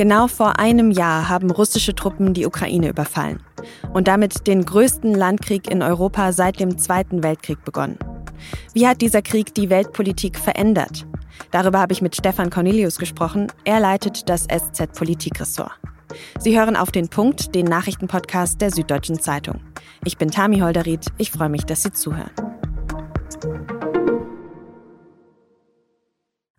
Genau vor einem Jahr haben russische Truppen die Ukraine überfallen und damit den größten Landkrieg in Europa seit dem Zweiten Weltkrieg begonnen. Wie hat dieser Krieg die Weltpolitik verändert? Darüber habe ich mit Stefan Cornelius gesprochen. Er leitet das SZ Politikressort. Sie hören auf den Punkt, den Nachrichtenpodcast der Süddeutschen Zeitung. Ich bin Tami Holderried. Ich freue mich, dass Sie zuhören.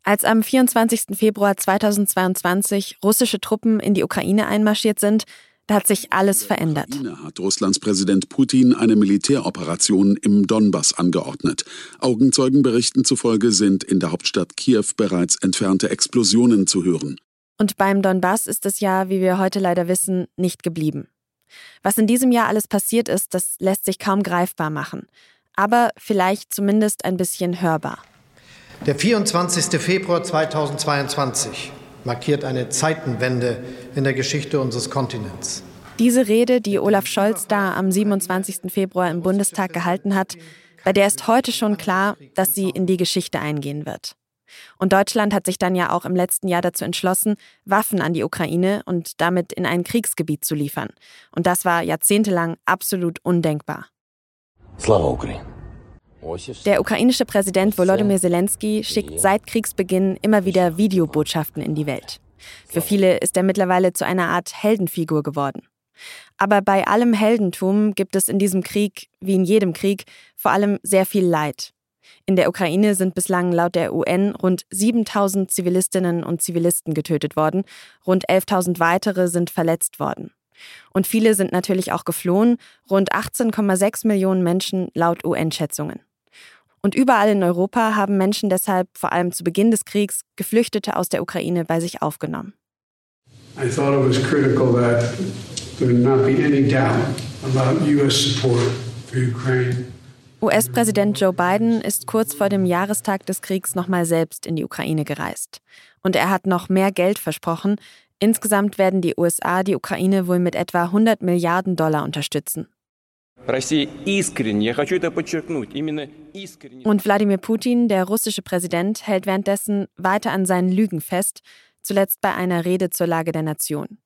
Als am 24. Februar 2022 russische Truppen in die Ukraine einmarschiert sind, da hat sich alles verändert. Ukraine hat Russlands Präsident Putin eine Militäroperation im Donbass angeordnet. Augenzeugenberichten zufolge sind in der Hauptstadt Kiew bereits entfernte Explosionen zu hören. Und beim Donbass ist es ja, wie wir heute leider wissen, nicht geblieben. Was in diesem Jahr alles passiert ist, das lässt sich kaum greifbar machen. Aber vielleicht zumindest ein bisschen hörbar. Der 24. Februar 2022 markiert eine Zeitenwende in der Geschichte unseres Kontinents. Diese Rede, die Olaf Scholz da am 27. Februar im Bundestag gehalten hat, bei der ist heute schon klar, dass sie in die Geschichte eingehen wird. Und Deutschland hat sich dann ja auch im letzten Jahr dazu entschlossen, Waffen an die Ukraine und damit in ein Kriegsgebiet zu liefern. Und das war jahrzehntelang absolut undenkbar. Slava Ukraine. Der ukrainische Präsident Volodymyr Zelensky schickt seit Kriegsbeginn immer wieder Videobotschaften in die Welt. Für viele ist er mittlerweile zu einer Art Heldenfigur geworden. Aber bei allem Heldentum gibt es in diesem Krieg, wie in jedem Krieg, vor allem sehr viel Leid. In der Ukraine sind bislang laut der UN rund 7000 Zivilistinnen und Zivilisten getötet worden, rund 11.000 weitere sind verletzt worden. Und viele sind natürlich auch geflohen, rund 18,6 Millionen Menschen laut UN-Schätzungen. Und überall in Europa haben Menschen deshalb vor allem zu Beginn des Kriegs Geflüchtete aus der Ukraine bei sich aufgenommen. I thought it was critical that there not be any doubt about US support for Ukraine. US-Präsident Joe Biden ist kurz vor dem Jahrestag des Kriegs nochmal selbst in die Ukraine gereist. Und er hat noch mehr Geld versprochen. Insgesamt werden die USA die Ukraine wohl mit etwa 100 Milliarden Dollar unterstützen. Und Wladimir Putin, der russische Präsident, hält währenddessen weiter an seinen Lügen fest, zuletzt bei einer Rede zur Lage der Nation.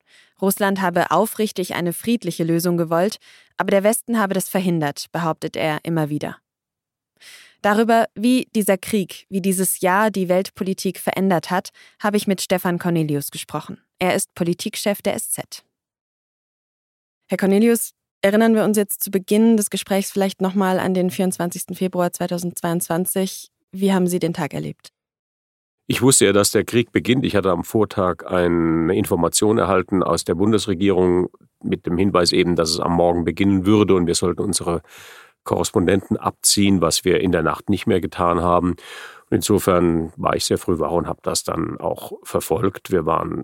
Russland habe aufrichtig eine friedliche Lösung gewollt, aber der Westen habe das verhindert, behauptet er immer wieder. Darüber, wie dieser Krieg, wie dieses Jahr die Weltpolitik verändert hat, habe ich mit Stefan Cornelius gesprochen. Er ist Politikchef der SZ. Herr Cornelius, Erinnern wir uns jetzt zu Beginn des Gesprächs vielleicht nochmal an den 24. Februar 2022. Wie haben Sie den Tag erlebt? Ich wusste ja, dass der Krieg beginnt. Ich hatte am Vortag eine Information erhalten aus der Bundesregierung mit dem Hinweis eben, dass es am Morgen beginnen würde und wir sollten unsere Korrespondenten abziehen, was wir in der Nacht nicht mehr getan haben. Und insofern war ich sehr früh wach und habe das dann auch verfolgt. Wir waren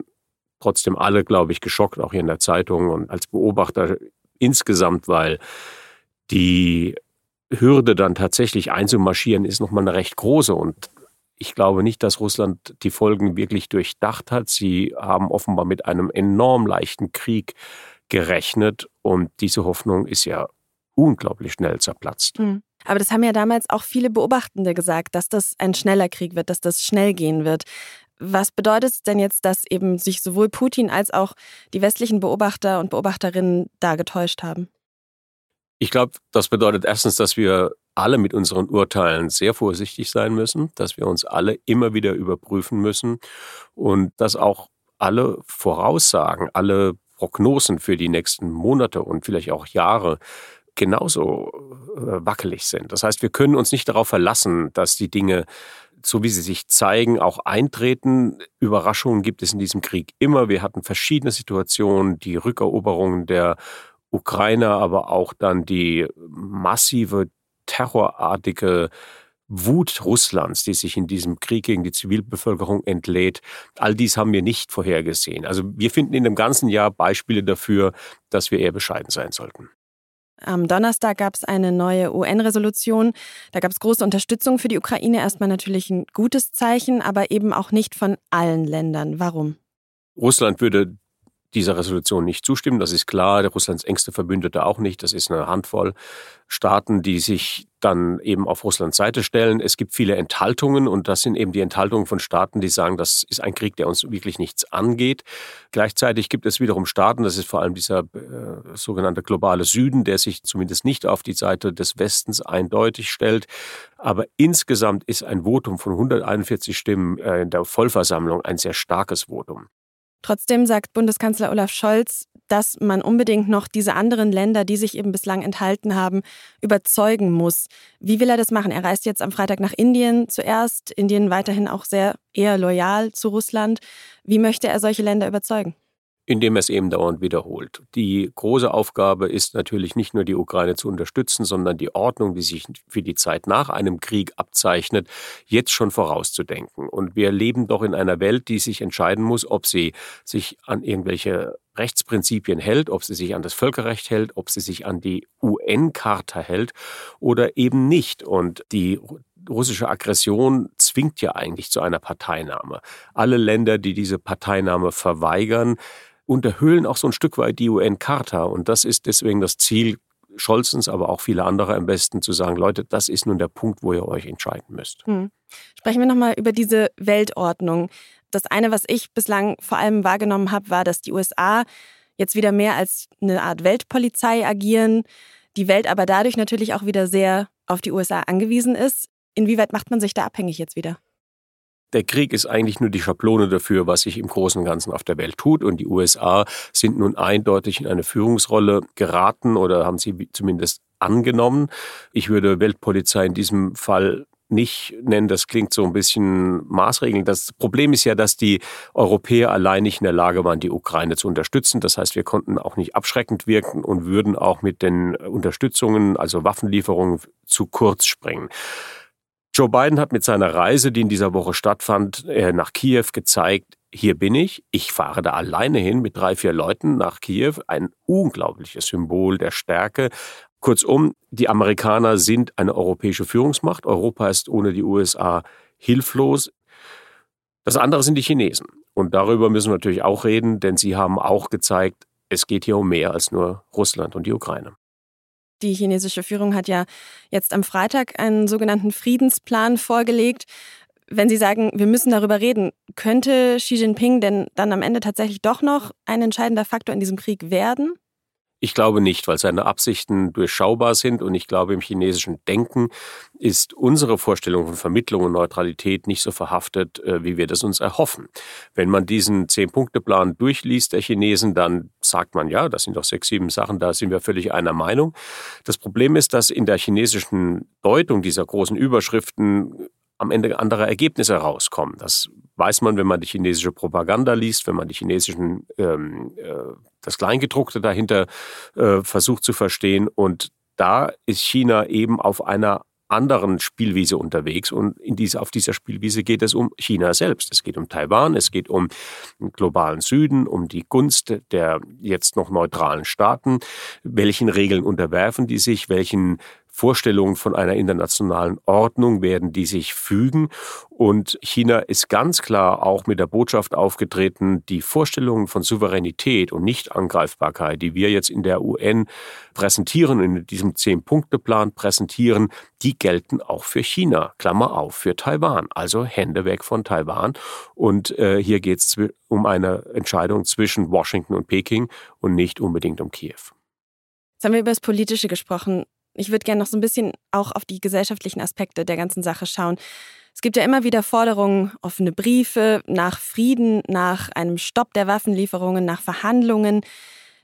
trotzdem alle, glaube ich, geschockt, auch hier in der Zeitung und als Beobachter insgesamt, weil die Hürde dann tatsächlich einzumarschieren ist nochmal eine recht große und ich glaube nicht, dass Russland die Folgen wirklich durchdacht hat. Sie haben offenbar mit einem enorm leichten Krieg gerechnet und diese Hoffnung ist ja unglaublich schnell zerplatzt. Mhm. Aber das haben ja damals auch viele Beobachtende gesagt, dass das ein schneller Krieg wird, dass das schnell gehen wird. Was bedeutet es denn jetzt, dass eben sich sowohl Putin als auch die westlichen Beobachter und Beobachterinnen da getäuscht haben? Ich glaube, das bedeutet erstens, dass wir alle mit unseren Urteilen sehr vorsichtig sein müssen, dass wir uns alle immer wieder überprüfen müssen und dass auch alle Voraussagen, alle Prognosen für die nächsten Monate und vielleicht auch Jahre genauso äh, wackelig sind. Das heißt, wir können uns nicht darauf verlassen, dass die Dinge so wie sie sich zeigen, auch eintreten. Überraschungen gibt es in diesem Krieg immer. Wir hatten verschiedene Situationen, die Rückeroberungen der Ukrainer, aber auch dann die massive terrorartige Wut Russlands, die sich in diesem Krieg gegen die Zivilbevölkerung entlädt, all dies haben wir nicht vorhergesehen. Also wir finden in dem ganzen Jahr Beispiele dafür, dass wir eher bescheiden sein sollten. Am Donnerstag gab es eine neue UN-Resolution. Da gab es große Unterstützung für die Ukraine. Erstmal natürlich ein gutes Zeichen, aber eben auch nicht von allen Ländern. Warum? Russland würde dieser Resolution nicht zustimmen. Das ist klar. Russlands engste Verbündete auch nicht. Das ist eine Handvoll Staaten, die sich dann eben auf Russlands Seite stellen. Es gibt viele Enthaltungen und das sind eben die Enthaltungen von Staaten, die sagen, das ist ein Krieg, der uns wirklich nichts angeht. Gleichzeitig gibt es wiederum Staaten, das ist vor allem dieser äh, sogenannte globale Süden, der sich zumindest nicht auf die Seite des Westens eindeutig stellt. Aber insgesamt ist ein Votum von 141 Stimmen äh, in der Vollversammlung ein sehr starkes Votum. Trotzdem sagt Bundeskanzler Olaf Scholz, dass man unbedingt noch diese anderen Länder, die sich eben bislang enthalten haben, überzeugen muss. Wie will er das machen? Er reist jetzt am Freitag nach Indien zuerst, Indien weiterhin auch sehr eher loyal zu Russland. Wie möchte er solche Länder überzeugen? Indem er es eben dauernd wiederholt. Die große Aufgabe ist natürlich nicht nur die Ukraine zu unterstützen, sondern die Ordnung, die sich für die Zeit nach einem Krieg abzeichnet, jetzt schon vorauszudenken. Und wir leben doch in einer Welt, die sich entscheiden muss, ob sie sich an irgendwelche Rechtsprinzipien hält, ob sie sich an das Völkerrecht hält, ob sie sich an die UN-Charta hält oder eben nicht. Und die russische Aggression zwingt ja eigentlich zu einer Parteinahme. Alle Länder, die diese Parteinahme verweigern, unterhöhlen auch so ein Stück weit die UN-Charta. Und das ist deswegen das Ziel Scholzens, aber auch viele andere am besten zu sagen, Leute, das ist nun der Punkt, wo ihr euch entscheiden müsst. Hm. Sprechen wir nochmal über diese Weltordnung. Das eine, was ich bislang vor allem wahrgenommen habe, war, dass die USA jetzt wieder mehr als eine Art Weltpolizei agieren, die Welt aber dadurch natürlich auch wieder sehr auf die USA angewiesen ist. Inwieweit macht man sich da abhängig jetzt wieder? Der Krieg ist eigentlich nur die Schablone dafür, was sich im Großen und Ganzen auf der Welt tut. Und die USA sind nun eindeutig in eine Führungsrolle geraten oder haben sie zumindest angenommen. Ich würde Weltpolizei in diesem Fall nicht nennen, das klingt so ein bisschen maßregelnd. Das Problem ist ja, dass die Europäer allein nicht in der Lage waren, die Ukraine zu unterstützen. Das heißt, wir konnten auch nicht abschreckend wirken und würden auch mit den Unterstützungen, also Waffenlieferungen, zu kurz springen. Joe Biden hat mit seiner Reise, die in dieser Woche stattfand, äh, nach Kiew gezeigt, hier bin ich, ich fahre da alleine hin mit drei, vier Leuten nach Kiew, ein unglaubliches Symbol der Stärke. Kurzum, die Amerikaner sind eine europäische Führungsmacht, Europa ist ohne die USA hilflos. Das andere sind die Chinesen. Und darüber müssen wir natürlich auch reden, denn sie haben auch gezeigt, es geht hier um mehr als nur Russland und die Ukraine. Die chinesische Führung hat ja jetzt am Freitag einen sogenannten Friedensplan vorgelegt. Wenn Sie sagen, wir müssen darüber reden, könnte Xi Jinping denn dann am Ende tatsächlich doch noch ein entscheidender Faktor in diesem Krieg werden? Ich glaube nicht, weil seine Absichten durchschaubar sind und ich glaube, im chinesischen Denken ist unsere Vorstellung von Vermittlung und Neutralität nicht so verhaftet, äh, wie wir das uns erhoffen. Wenn man diesen Zehn-Punkte-Plan durchliest der Chinesen, dann sagt man, ja, das sind doch sechs, sieben Sachen, da sind wir völlig einer Meinung. Das Problem ist, dass in der chinesischen Deutung dieser großen Überschriften am Ende andere Ergebnisse rauskommen. Das weiß man, wenn man die chinesische Propaganda liest, wenn man die chinesischen ähm, äh, das Kleingedruckte dahinter äh, versucht zu verstehen. Und da ist China eben auf einer anderen Spielwiese unterwegs und in diese, auf dieser Spielwiese geht es um China selbst. Es geht um Taiwan, es geht um den globalen Süden, um die Gunst der jetzt noch neutralen Staaten. Welchen Regeln unterwerfen die sich? Welchen Vorstellungen von einer internationalen Ordnung werden, die sich fügen. Und China ist ganz klar auch mit der Botschaft aufgetreten, die Vorstellungen von Souveränität und Nichtangreifbarkeit, die wir jetzt in der UN präsentieren, in diesem Zehn-Punkte-Plan präsentieren, die gelten auch für China, Klammer auf, für Taiwan. Also Hände weg von Taiwan. Und äh, hier geht es um eine Entscheidung zwischen Washington und Peking und nicht unbedingt um Kiew. Jetzt haben wir über das Politische gesprochen. Ich würde gerne noch so ein bisschen auch auf die gesellschaftlichen Aspekte der ganzen Sache schauen. Es gibt ja immer wieder Forderungen, offene Briefe nach Frieden, nach einem Stopp der Waffenlieferungen, nach Verhandlungen.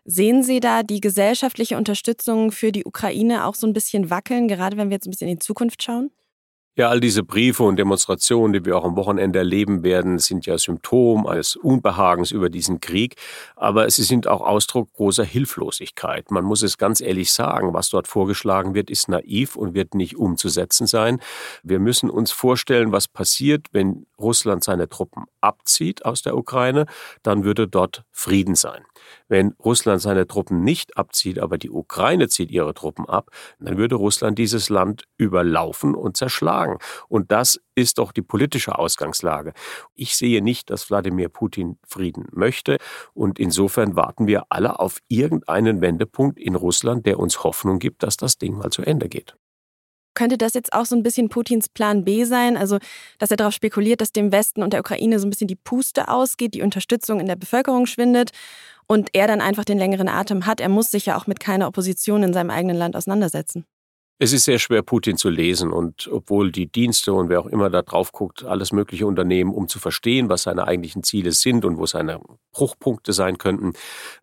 Sehen Sie da die gesellschaftliche Unterstützung für die Ukraine auch so ein bisschen wackeln, gerade wenn wir jetzt ein bisschen in die Zukunft schauen? Ja, all diese Briefe und Demonstrationen, die wir auch am Wochenende erleben werden, sind ja Symptom eines Unbehagens über diesen Krieg, aber sie sind auch Ausdruck großer Hilflosigkeit. Man muss es ganz ehrlich sagen, was dort vorgeschlagen wird, ist naiv und wird nicht umzusetzen sein. Wir müssen uns vorstellen, was passiert, wenn Russland seine Truppen abzieht aus der Ukraine, dann würde dort Frieden sein. Wenn Russland seine Truppen nicht abzieht, aber die Ukraine zieht ihre Truppen ab, dann würde Russland dieses Land überlaufen und zerschlagen sagen. Und das ist doch die politische Ausgangslage. Ich sehe nicht, dass Wladimir Putin Frieden möchte. Und insofern warten wir alle auf irgendeinen Wendepunkt in Russland, der uns Hoffnung gibt, dass das Ding mal zu Ende geht. Könnte das jetzt auch so ein bisschen Putins Plan B sein? Also, dass er darauf spekuliert, dass dem Westen und der Ukraine so ein bisschen die Puste ausgeht, die Unterstützung in der Bevölkerung schwindet und er dann einfach den längeren Atem hat. Er muss sich ja auch mit keiner Opposition in seinem eigenen Land auseinandersetzen. Es ist sehr schwer, Putin zu lesen und obwohl die Dienste und wer auch immer da drauf guckt, alles mögliche unternehmen, um zu verstehen, was seine eigentlichen Ziele sind und wo seine Bruchpunkte sein könnten,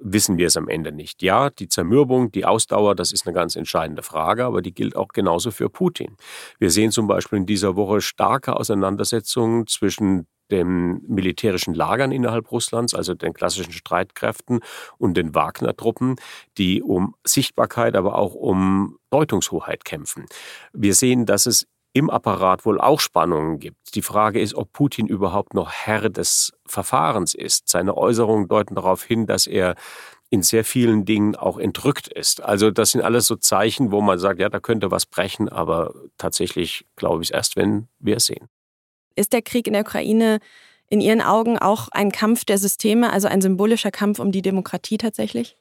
wissen wir es am Ende nicht. Ja, die Zermürbung, die Ausdauer, das ist eine ganz entscheidende Frage, aber die gilt auch genauso für Putin. Wir sehen zum Beispiel in dieser Woche starke Auseinandersetzungen zwischen den militärischen Lagern innerhalb Russlands, also den klassischen Streitkräften und den Wagner-Truppen, die um Sichtbarkeit, aber auch um Deutungshoheit kämpfen. Wir sehen, dass es im Apparat wohl auch Spannungen gibt. Die Frage ist, ob Putin überhaupt noch Herr des Verfahrens ist. Seine Äußerungen deuten darauf hin, dass er in sehr vielen Dingen auch entrückt ist. Also das sind alles so Zeichen, wo man sagt, ja, da könnte was brechen, aber tatsächlich glaube ich es erst, wenn wir es sehen. Ist der Krieg in der Ukraine in Ihren Augen auch ein Kampf der Systeme, also ein symbolischer Kampf um die Demokratie tatsächlich?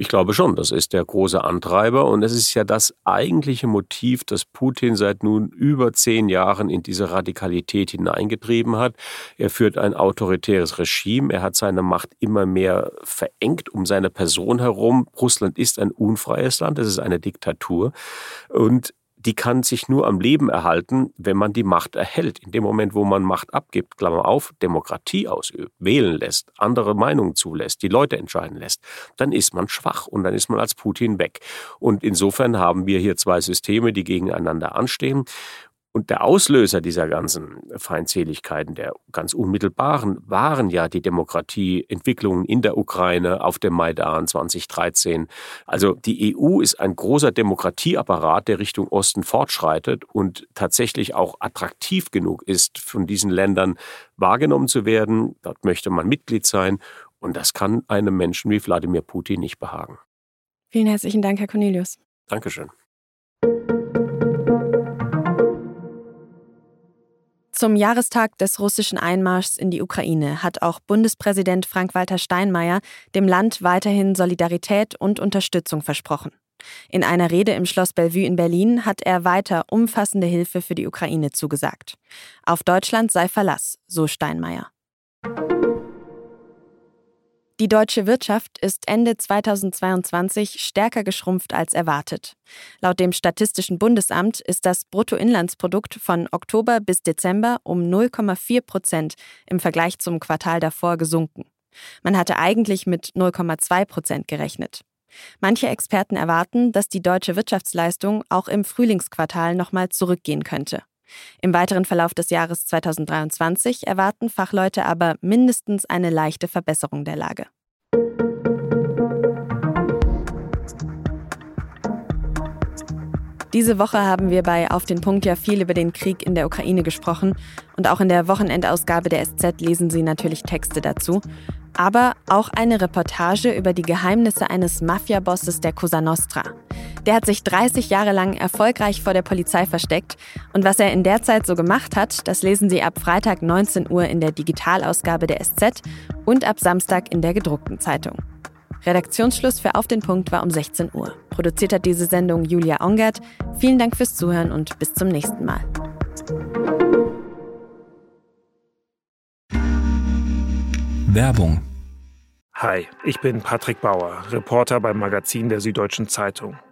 Ich glaube schon, das ist der große Antreiber und es ist ja das eigentliche Motiv, das Putin seit nun über zehn Jahren in diese Radikalität hineingetrieben hat. Er führt ein autoritäres Regime, er hat seine Macht immer mehr verengt um seine Person herum. Russland ist ein unfreies Land, es ist eine Diktatur und die kann sich nur am Leben erhalten, wenn man die Macht erhält. In dem Moment, wo man Macht abgibt, Klammer auf, Demokratie ausübt, wählen lässt, andere Meinungen zulässt, die Leute entscheiden lässt, dann ist man schwach und dann ist man als Putin weg. Und insofern haben wir hier zwei Systeme, die gegeneinander anstehen. Und der Auslöser dieser ganzen Feindseligkeiten, der ganz unmittelbaren, waren ja die Demokratieentwicklungen in der Ukraine auf dem Maidan 2013. Also die EU ist ein großer Demokratieapparat, der Richtung Osten fortschreitet und tatsächlich auch attraktiv genug ist, von diesen Ländern wahrgenommen zu werden. Dort möchte man Mitglied sein. Und das kann einem Menschen wie Wladimir Putin nicht behagen. Vielen herzlichen Dank, Herr Cornelius. Dankeschön. Zum Jahrestag des russischen Einmarschs in die Ukraine hat auch Bundespräsident Frank-Walter Steinmeier dem Land weiterhin Solidarität und Unterstützung versprochen. In einer Rede im Schloss Bellevue in Berlin hat er weiter umfassende Hilfe für die Ukraine zugesagt. Auf Deutschland sei Verlass, so Steinmeier. Die deutsche Wirtschaft ist Ende 2022 stärker geschrumpft als erwartet. Laut dem Statistischen Bundesamt ist das Bruttoinlandsprodukt von Oktober bis Dezember um 0,4 Prozent im Vergleich zum Quartal davor gesunken. Man hatte eigentlich mit 0,2 Prozent gerechnet. Manche Experten erwarten, dass die deutsche Wirtschaftsleistung auch im Frühlingsquartal nochmal zurückgehen könnte. Im weiteren Verlauf des Jahres 2023 erwarten Fachleute aber mindestens eine leichte Verbesserung der Lage. Diese Woche haben wir bei Auf den Punkt ja viel über den Krieg in der Ukraine gesprochen und auch in der Wochenendausgabe der SZ lesen Sie natürlich Texte dazu aber auch eine Reportage über die Geheimnisse eines Mafiabosses der Cosa Nostra. Der hat sich 30 Jahre lang erfolgreich vor der Polizei versteckt und was er in der Zeit so gemacht hat, das lesen Sie ab Freitag 19 Uhr in der Digitalausgabe der SZ und ab Samstag in der gedruckten Zeitung. Redaktionsschluss für Auf den Punkt war um 16 Uhr. Produziert hat diese Sendung Julia Ongert. Vielen Dank fürs Zuhören und bis zum nächsten Mal. Werbung. Hi, ich bin Patrick Bauer, Reporter beim Magazin der Süddeutschen Zeitung.